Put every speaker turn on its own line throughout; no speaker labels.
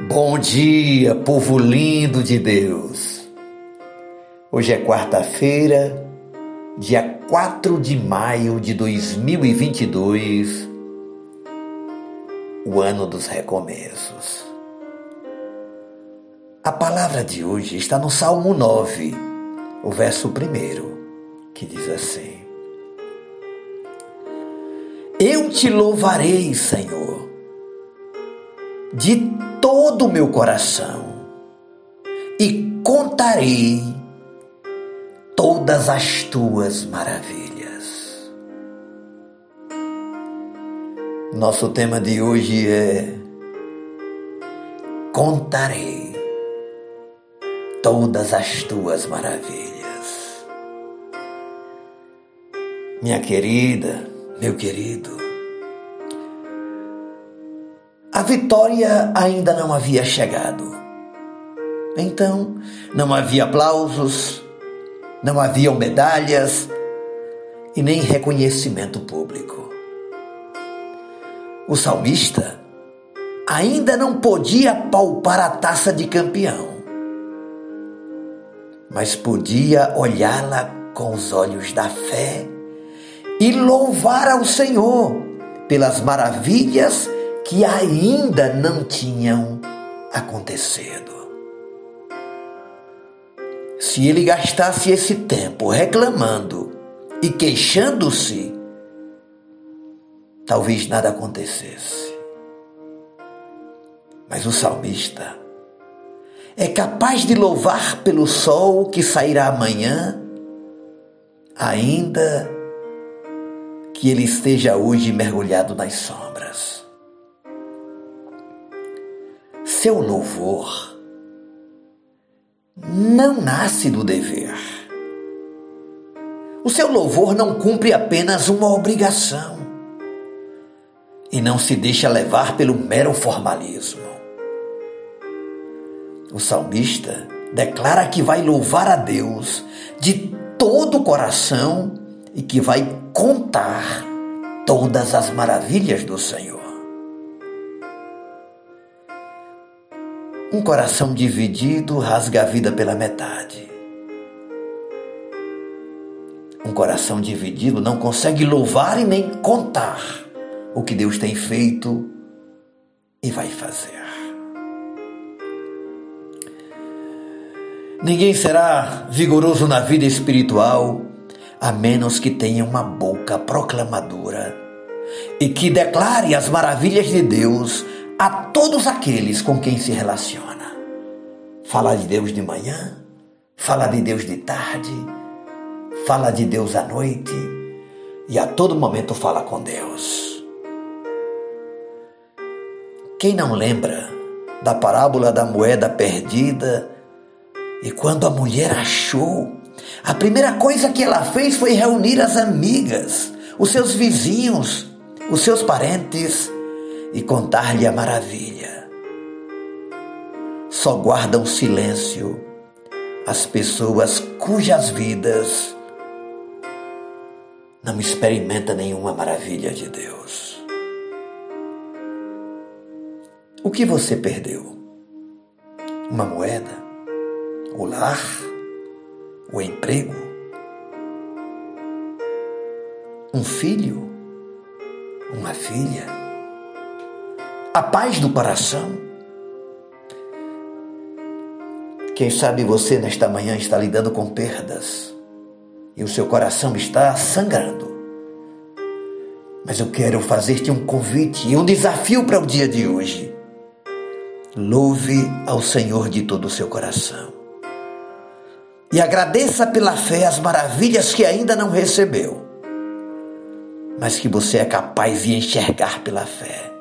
Bom dia, povo lindo de Deus. Hoje é quarta-feira, dia 4 de maio de 2022, o ano dos recomeços. A palavra de hoje está no Salmo 9, o verso 1, que diz assim: Eu te louvarei, Senhor, de todo o meu coração e contarei todas as tuas maravilhas. Nosso tema de hoje é Contarei todas as tuas maravilhas. Minha querida, meu querido, a vitória ainda não havia chegado. Então, não havia aplausos, não haviam medalhas e nem reconhecimento público. O salmista ainda não podia palpar a taça de campeão, mas podia olhá-la com os olhos da fé e louvar ao Senhor pelas maravilhas que ainda não tinham acontecido. Se ele gastasse esse tempo reclamando e queixando-se, talvez nada acontecesse. Mas o salmista é capaz de louvar pelo sol que sairá amanhã, ainda que ele esteja hoje mergulhado nas sombras seu louvor não nasce do dever. O seu louvor não cumpre apenas uma obrigação e não se deixa levar pelo mero formalismo. O salmista declara que vai louvar a Deus de todo o coração e que vai contar todas as maravilhas do Senhor. Um coração dividido rasga a vida pela metade. Um coração dividido não consegue louvar e nem contar o que Deus tem feito e vai fazer. Ninguém será vigoroso na vida espiritual a menos que tenha uma boca proclamadora e que declare as maravilhas de Deus a todos aqueles com quem se relaciona. Fala de Deus de manhã, fala de Deus de tarde, fala de Deus à noite e a todo momento fala com Deus. Quem não lembra da parábola da moeda perdida e quando a mulher achou, a primeira coisa que ela fez foi reunir as amigas, os seus vizinhos, os seus parentes e contar-lhe a maravilha. Só guardam silêncio as pessoas cujas vidas não experimentam nenhuma maravilha de Deus. O que você perdeu? Uma moeda? O lar? O emprego? Um filho? Uma filha? A paz do coração. Quem sabe você nesta manhã está lidando com perdas e o seu coração está sangrando. Mas eu quero fazer-te um convite e um desafio para o dia de hoje. Louve ao Senhor de todo o seu coração. E agradeça pela fé as maravilhas que ainda não recebeu, mas que você é capaz de enxergar pela fé.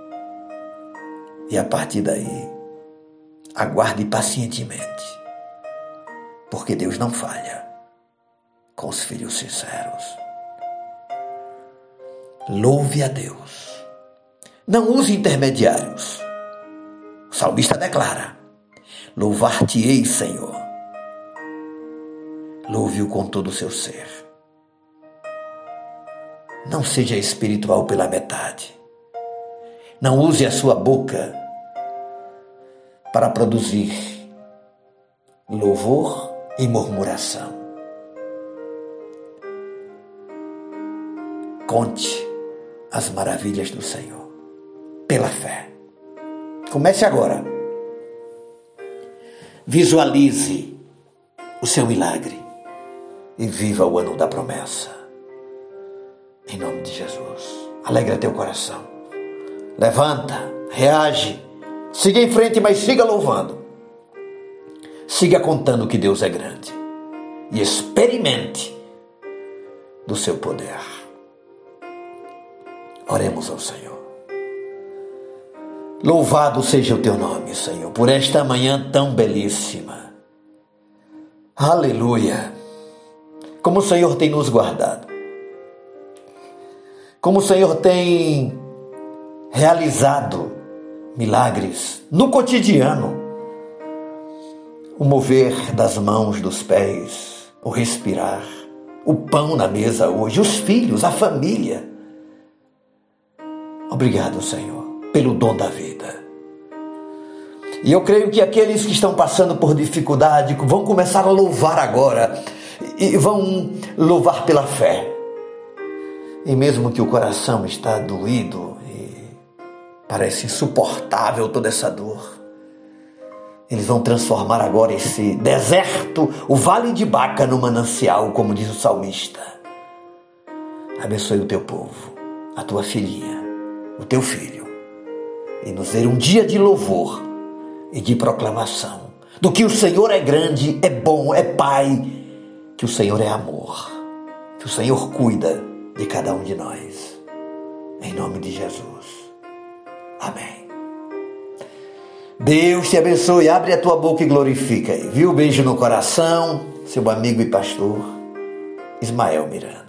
E a partir daí, aguarde pacientemente, porque Deus não falha com os filhos sinceros. Louve a Deus. Não use intermediários. O salmista declara: Louvar-te-ei, Senhor. Louve-o com todo o seu ser. Não seja espiritual pela metade. Não use a sua boca para produzir louvor e murmuração. Conte as maravilhas do Senhor pela fé. Comece agora. Visualize o seu milagre e viva o ano da promessa. Em nome de Jesus. Alegra teu coração. Levanta, reage, siga em frente, mas siga louvando. Siga contando que Deus é grande e experimente do seu poder. Oremos ao Senhor. Louvado seja o teu nome, Senhor, por esta manhã tão belíssima. Aleluia. Como o Senhor tem nos guardado. Como o Senhor tem realizado milagres no cotidiano. O mover das mãos, dos pés, o respirar, o pão na mesa hoje, os filhos, a família. Obrigado, Senhor, pelo dom da vida. E eu creio que aqueles que estão passando por dificuldade vão começar a louvar agora e vão louvar pela fé. E mesmo que o coração está doído parece insuportável toda essa dor, eles vão transformar agora esse deserto, o vale de Baca, no manancial, como diz o salmista. Abençoe o teu povo, a tua filhinha, o teu filho, e nos dê um dia de louvor e de proclamação do que o Senhor é grande, é bom, é Pai, que o Senhor é amor, que o Senhor cuida de cada um de nós. Em nome de Jesus. Amém. Deus te abençoe. Abre a tua boca e glorifica. Viu? Beijo no coração. Seu amigo e pastor Ismael Miranda.